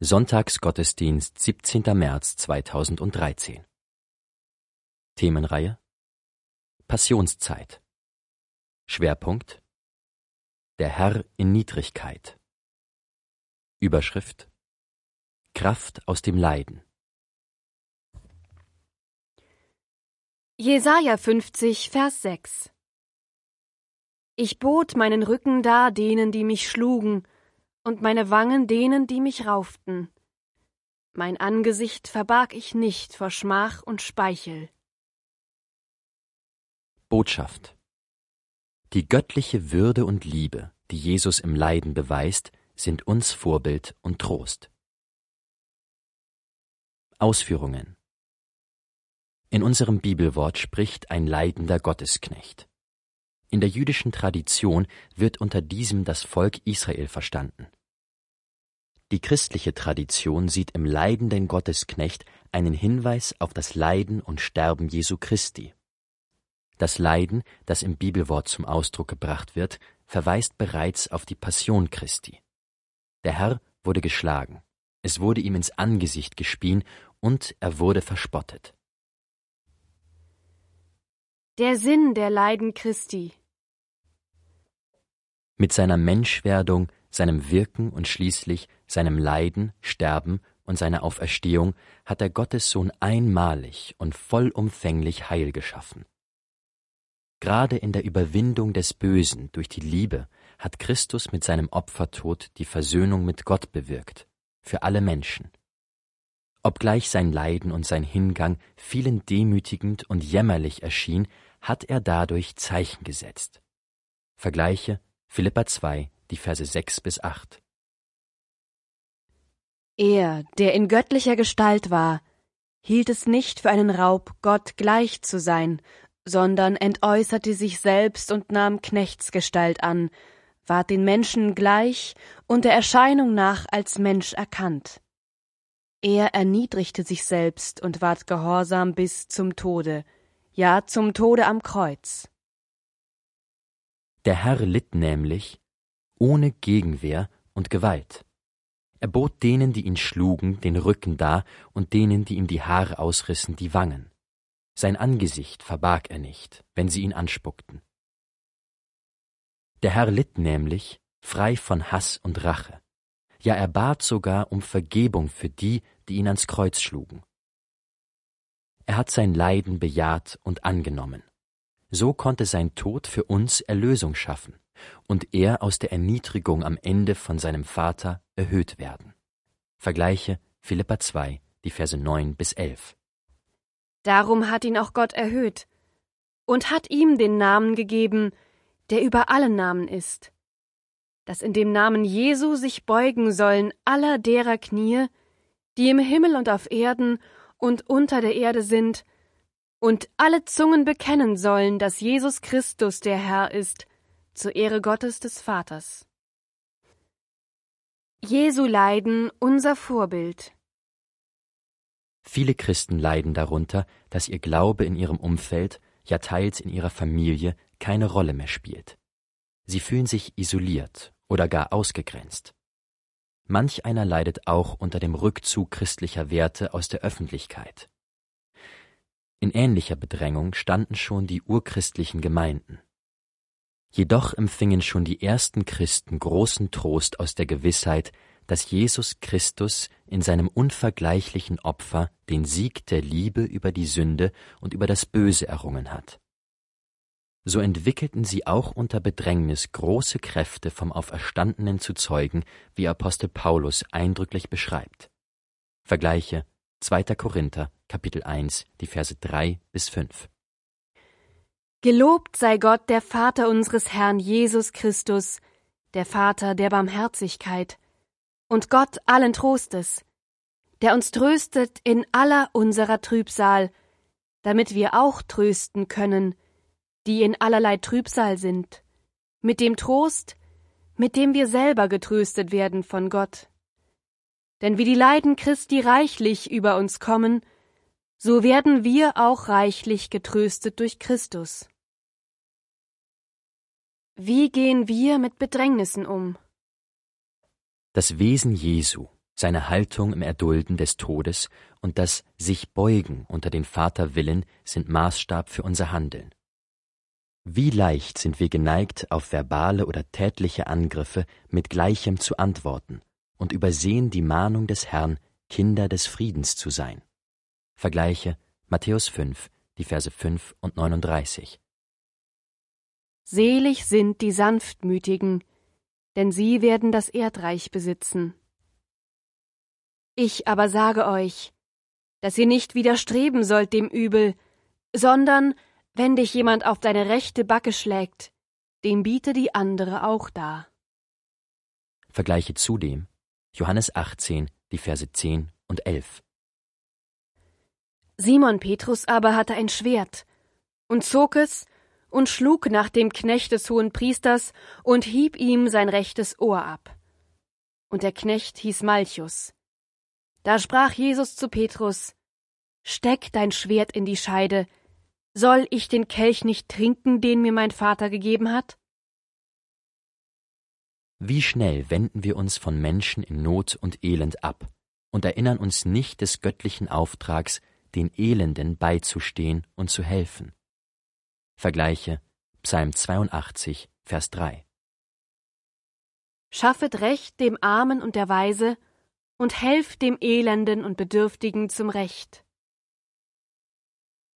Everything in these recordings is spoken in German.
Sonntagsgottesdienst 17. März 2013 Themenreihe? Passionszeit. Schwerpunkt? Der Herr in Niedrigkeit. Überschrift? Kraft aus dem Leiden. Jesaja 50, Vers 6 Ich bot meinen Rücken dar denen, die mich schlugen, und meine Wangen denen, die mich rauften. Mein Angesicht verbarg ich nicht vor Schmach und Speichel. Botschaft Die göttliche Würde und Liebe, die Jesus im Leiden beweist, sind uns Vorbild und Trost. Ausführungen In unserem Bibelwort spricht ein leidender Gottesknecht. In der jüdischen Tradition wird unter diesem das Volk Israel verstanden. Die christliche Tradition sieht im leidenden Gottesknecht einen Hinweis auf das Leiden und Sterben Jesu Christi. Das Leiden, das im Bibelwort zum Ausdruck gebracht wird, verweist bereits auf die Passion Christi. Der Herr wurde geschlagen, es wurde ihm ins Angesicht gespien und er wurde verspottet. Der Sinn der Leiden Christi. Mit seiner Menschwerdung, seinem Wirken und schließlich seinem Leiden, Sterben und seiner Auferstehung hat der Gottessohn einmalig und vollumfänglich Heil geschaffen. Gerade in der Überwindung des Bösen durch die Liebe hat Christus mit seinem Opfertod die Versöhnung mit Gott bewirkt, für alle Menschen. Obgleich sein Leiden und sein Hingang vielen demütigend und jämmerlich erschien, hat er dadurch Zeichen gesetzt. Vergleiche Philippa 2, die Verse 6 bis 8. Er, der in göttlicher Gestalt war, hielt es nicht für einen Raub, Gott gleich zu sein, sondern entäußerte sich selbst und nahm Knechtsgestalt an, ward den Menschen gleich und der Erscheinung nach als Mensch erkannt. Er erniedrigte sich selbst und ward gehorsam bis zum Tode, ja zum Tode am Kreuz. Der Herr litt nämlich ohne Gegenwehr und Gewalt. Er bot denen, die ihn schlugen, den Rücken dar und denen, die ihm die Haare ausrissen, die Wangen. Sein Angesicht verbarg er nicht, wenn sie ihn anspuckten. Der Herr litt nämlich, frei von Hass und Rache. Ja, er bat sogar um Vergebung für die, die ihn ans Kreuz schlugen. Er hat sein Leiden bejaht und angenommen. So konnte sein Tod für uns Erlösung schaffen und er aus der Erniedrigung am Ende von seinem Vater erhöht werden. Vergleiche Philippa 2, die Verse 9 bis 11. Darum hat ihn auch Gott erhöht und hat ihm den Namen gegeben, der über allen Namen ist, dass in dem Namen Jesu sich beugen sollen aller derer Knie, die im Himmel und auf Erden und unter der Erde sind, und alle Zungen bekennen sollen, dass Jesus Christus der Herr ist, zur Ehre Gottes des Vaters. Jesu Leiden unser Vorbild. Viele Christen leiden darunter, dass ihr Glaube in ihrem Umfeld, ja teils in ihrer Familie, keine Rolle mehr spielt. Sie fühlen sich isoliert oder gar ausgegrenzt. Manch einer leidet auch unter dem Rückzug christlicher Werte aus der Öffentlichkeit. In ähnlicher Bedrängung standen schon die urchristlichen Gemeinden. Jedoch empfingen schon die ersten Christen großen Trost aus der Gewissheit, dass Jesus Christus in seinem unvergleichlichen Opfer den Sieg der Liebe über die Sünde und über das Böse errungen hat. So entwickelten sie auch unter Bedrängnis große Kräfte vom Auferstandenen zu zeugen, wie Apostel Paulus eindrücklich beschreibt. Vergleiche 2. Korinther, Kapitel 1, die Verse 3 bis 5. Gelobt sei Gott, der Vater unseres Herrn Jesus Christus, der Vater der Barmherzigkeit, und Gott allen Trostes, der uns tröstet in aller unserer Trübsal, damit wir auch trösten können, die in allerlei Trübsal sind, mit dem Trost, mit dem wir selber getröstet werden von Gott. Denn wie die Leiden Christi reichlich über uns kommen, so werden wir auch reichlich getröstet durch Christus. Wie gehen wir mit Bedrängnissen um? Das Wesen Jesu, seine Haltung im Erdulden des Todes und das sich beugen unter den Vaterwillen sind Maßstab für unser Handeln. Wie leicht sind wir geneigt, auf verbale oder tätliche Angriffe mit Gleichem zu antworten und übersehen die Mahnung des Herrn, Kinder des Friedens zu sein. Vergleiche Matthäus 5, die Verse 5 und 39. Selig sind die Sanftmütigen, denn sie werden das Erdreich besitzen. Ich aber sage euch, dass ihr nicht widerstreben sollt dem Übel, sondern wenn dich jemand auf deine rechte Backe schlägt, dem biete die andere auch dar. Vergleiche zudem Johannes 18, die Verse 10 und 11. Simon Petrus aber hatte ein Schwert und zog es und schlug nach dem Knecht des hohen Priesters und hieb ihm sein rechtes Ohr ab. Und der Knecht hieß Malchus. Da sprach Jesus zu Petrus, Steck dein Schwert in die Scheide, soll ich den Kelch nicht trinken, den mir mein Vater gegeben hat? Wie schnell wenden wir uns von Menschen in Not und Elend ab und erinnern uns nicht des göttlichen Auftrags, den Elenden beizustehen und zu helfen. Vergleiche Psalm 82, Vers 3. Schaffet Recht dem Armen und der Weise und helft dem Elenden und Bedürftigen zum Recht.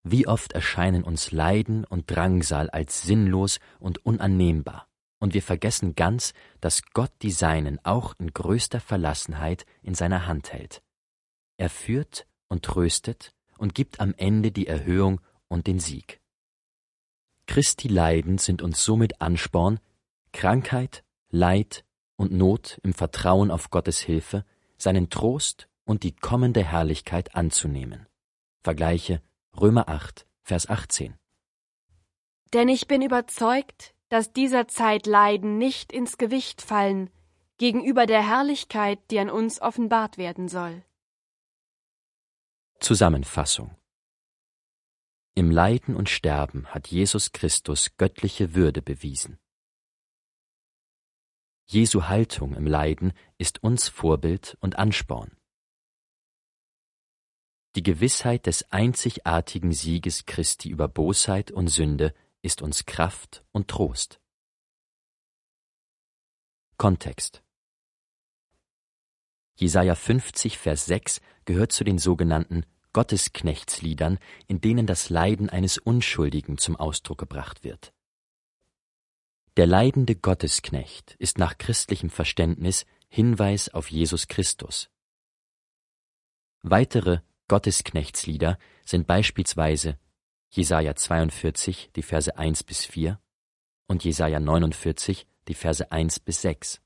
Wie oft erscheinen uns Leiden und Drangsal als sinnlos und unannehmbar, und wir vergessen ganz, dass Gott die Seinen auch in größter Verlassenheit in seiner Hand hält. Er führt und tröstet und gibt am Ende die Erhöhung und den Sieg. Christi Leiden sind uns somit Ansporn, Krankheit, Leid und Not im Vertrauen auf Gottes Hilfe, seinen Trost und die kommende Herrlichkeit anzunehmen. Vergleiche Römer 8, Vers 18. Denn ich bin überzeugt, dass dieser Zeit Leiden nicht ins Gewicht fallen gegenüber der Herrlichkeit, die an uns offenbart werden soll. Zusammenfassung Im Leiden und Sterben hat Jesus Christus göttliche Würde bewiesen. Jesu Haltung im Leiden ist uns Vorbild und Ansporn. Die Gewissheit des einzigartigen Sieges Christi über Bosheit und Sünde ist uns Kraft und Trost. Kontext Jesaja 50, Vers 6 gehört zu den sogenannten Gottesknechtsliedern, in denen das Leiden eines Unschuldigen zum Ausdruck gebracht wird. Der leidende Gottesknecht ist nach christlichem Verständnis Hinweis auf Jesus Christus. Weitere Gottesknechtslieder sind beispielsweise Jesaja 42, die Verse 1 bis 4 und Jesaja 49, die Verse 1 bis 6.